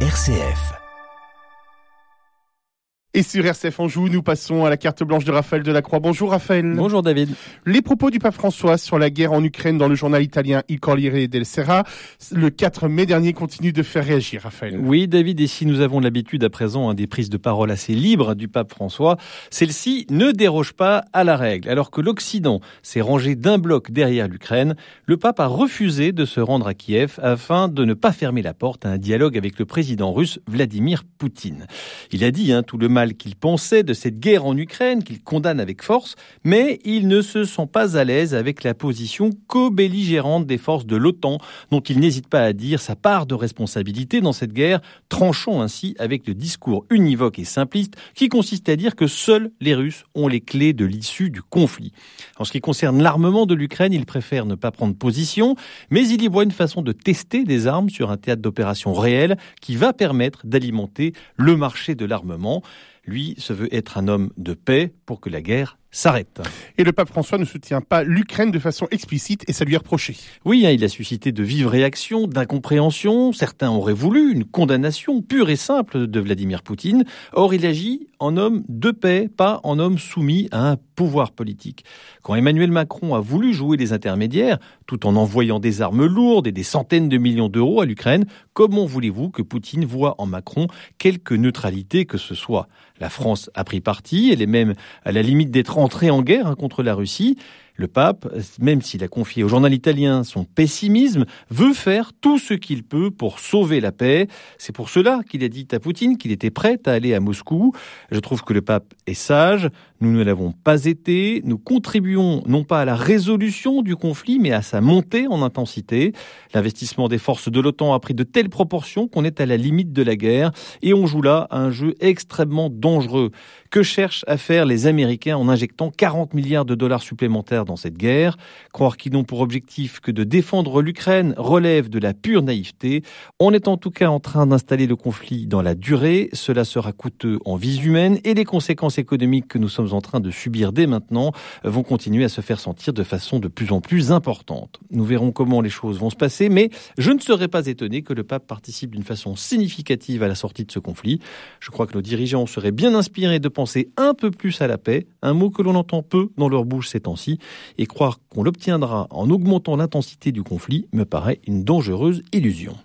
RCF. Et sur RCF Anjou, nous passons à la carte blanche de Raphaël Delacroix. Bonjour Raphaël. Bonjour David. Les propos du pape François sur la guerre en Ukraine dans le journal italien Il Corriere del Sera, le 4 mai dernier, continuent de faire réagir Raphaël. Oui David, et si nous avons l'habitude à présent hein, des prises de parole assez libres du pape François, celle-ci ne déroge pas à la règle. Alors que l'Occident s'est rangé d'un bloc derrière l'Ukraine, le pape a refusé de se rendre à Kiev afin de ne pas fermer la porte à un dialogue avec le président russe Vladimir Poutine. Il a dit hein, tout le mal qu'il pensait de cette guerre en Ukraine, qu'il condamne avec force, mais il ne se sent pas à l'aise avec la position co-belligérante des forces de l'OTAN, dont il n'hésite pas à dire sa part de responsabilité dans cette guerre, tranchant ainsi avec le discours univoque et simpliste qui consiste à dire que seuls les Russes ont les clés de l'issue du conflit. En ce qui concerne l'armement de l'Ukraine, il préfère ne pas prendre position, mais il y voit une façon de tester des armes sur un théâtre d'opération réel qui va permettre d'alimenter le marché de l'armement. Lui se veut être un homme de paix pour que la guerre s'arrête. Et le pape François ne soutient pas l'Ukraine de façon explicite et ça lui est reproché. Oui, hein, il a suscité de vives réactions, d'incompréhension. Certains auraient voulu une condamnation pure et simple de Vladimir Poutine. Or, il agit en homme de paix, pas en homme soumis à un pouvoir politique. Quand Emmanuel Macron a voulu jouer les intermédiaires, tout en envoyant des armes lourdes et des centaines de millions d'euros à l'Ukraine, comment voulez-vous que Poutine voit en Macron quelque neutralité que ce soit? La France a pris parti, elle est même à la limite d'être entrée en guerre hein, contre la Russie. Le pape, même s'il a confié au journal italien son pessimisme, veut faire tout ce qu'il peut pour sauver la paix. C'est pour cela qu'il a dit à Poutine qu'il était prêt à aller à Moscou. Je trouve que le pape est sage. Nous ne l'avons pas été. Nous contribuons non pas à la résolution du conflit, mais à sa montée en intensité. L'investissement des forces de l'OTAN a pris de telles proportions qu'on est à la limite de la guerre et on joue là un jeu extrêmement dangereux. Que cherchent à faire les Américains en injectant 40 milliards de dollars supplémentaires dans cette guerre. Croire qu'ils n'ont pour objectif que de défendre l'Ukraine relève de la pure naïveté. On est en tout cas en train d'installer le conflit dans la durée. Cela sera coûteux en vie humaine et les conséquences économiques que nous sommes en train de subir dès maintenant vont continuer à se faire sentir de façon de plus en plus importante. Nous verrons comment les choses vont se passer, mais je ne serais pas étonné que le pape participe d'une façon significative à la sortie de ce conflit. Je crois que nos dirigeants seraient bien inspirés de penser un peu plus à la paix, un mot que l'on entend peu dans leur bouche ces temps-ci, et croire qu'on l'obtiendra en augmentant l'intensité du conflit me paraît une dangereuse illusion.